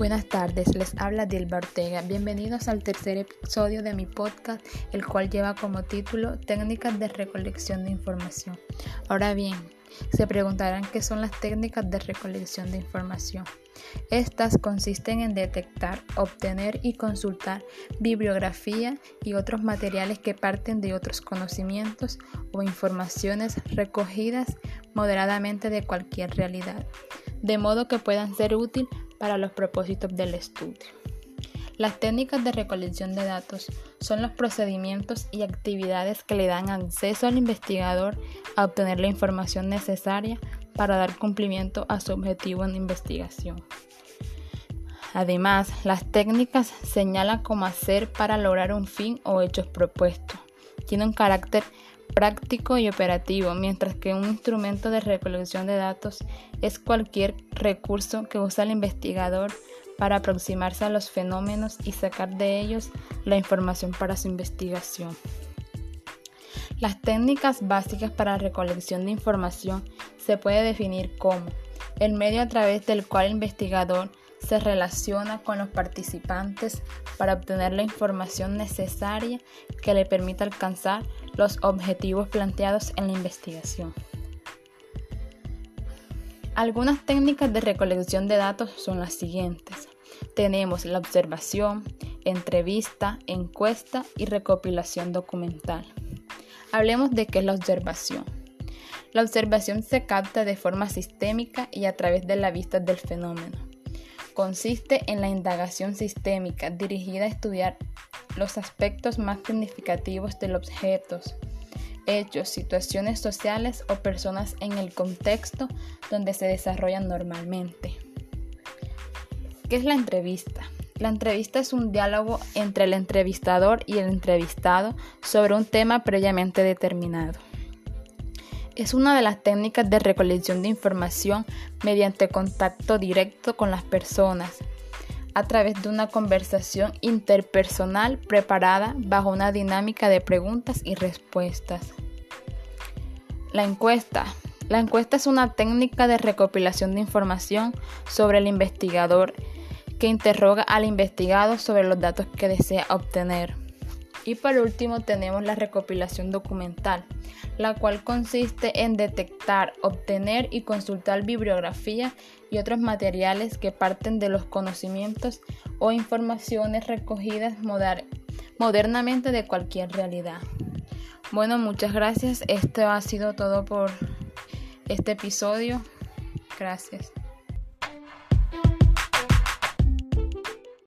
Buenas tardes, les habla Dilba Ortega. Bienvenidos al tercer episodio de mi podcast, el cual lleva como título Técnicas de recolección de información. Ahora bien, se preguntarán qué son las técnicas de recolección de información. Estas consisten en detectar, obtener y consultar bibliografía y otros materiales que parten de otros conocimientos o informaciones recogidas moderadamente de cualquier realidad, de modo que puedan ser útiles para los propósitos del estudio. Las técnicas de recolección de datos son los procedimientos y actividades que le dan acceso al investigador a obtener la información necesaria para dar cumplimiento a su objetivo en investigación. Además, las técnicas señalan cómo hacer para lograr un fin o hechos propuestos. Tiene un carácter práctico y operativo, mientras que un instrumento de recolección de datos es cualquier recurso que usa el investigador para aproximarse a los fenómenos y sacar de ellos la información para su investigación. Las técnicas básicas para recolección de información se puede definir como el medio a través del cual el investigador se relaciona con los participantes para obtener la información necesaria que le permita alcanzar los objetivos planteados en la investigación. Algunas técnicas de recolección de datos son las siguientes. Tenemos la observación, entrevista, encuesta y recopilación documental. Hablemos de qué es la observación. La observación se capta de forma sistémica y a través de la vista del fenómeno. Consiste en la indagación sistémica dirigida a estudiar los aspectos más significativos de los objetos, hechos, situaciones sociales o personas en el contexto donde se desarrollan normalmente. ¿Qué es la entrevista? La entrevista es un diálogo entre el entrevistador y el entrevistado sobre un tema previamente determinado. Es una de las técnicas de recolección de información mediante contacto directo con las personas, a través de una conversación interpersonal preparada bajo una dinámica de preguntas y respuestas. La encuesta. La encuesta es una técnica de recopilación de información sobre el investigador que interroga al investigado sobre los datos que desea obtener. Y por último tenemos la recopilación documental, la cual consiste en detectar, obtener y consultar bibliografía y otros materiales que parten de los conocimientos o informaciones recogidas modernamente de cualquier realidad. Bueno, muchas gracias. Esto ha sido todo por este episodio. Gracias.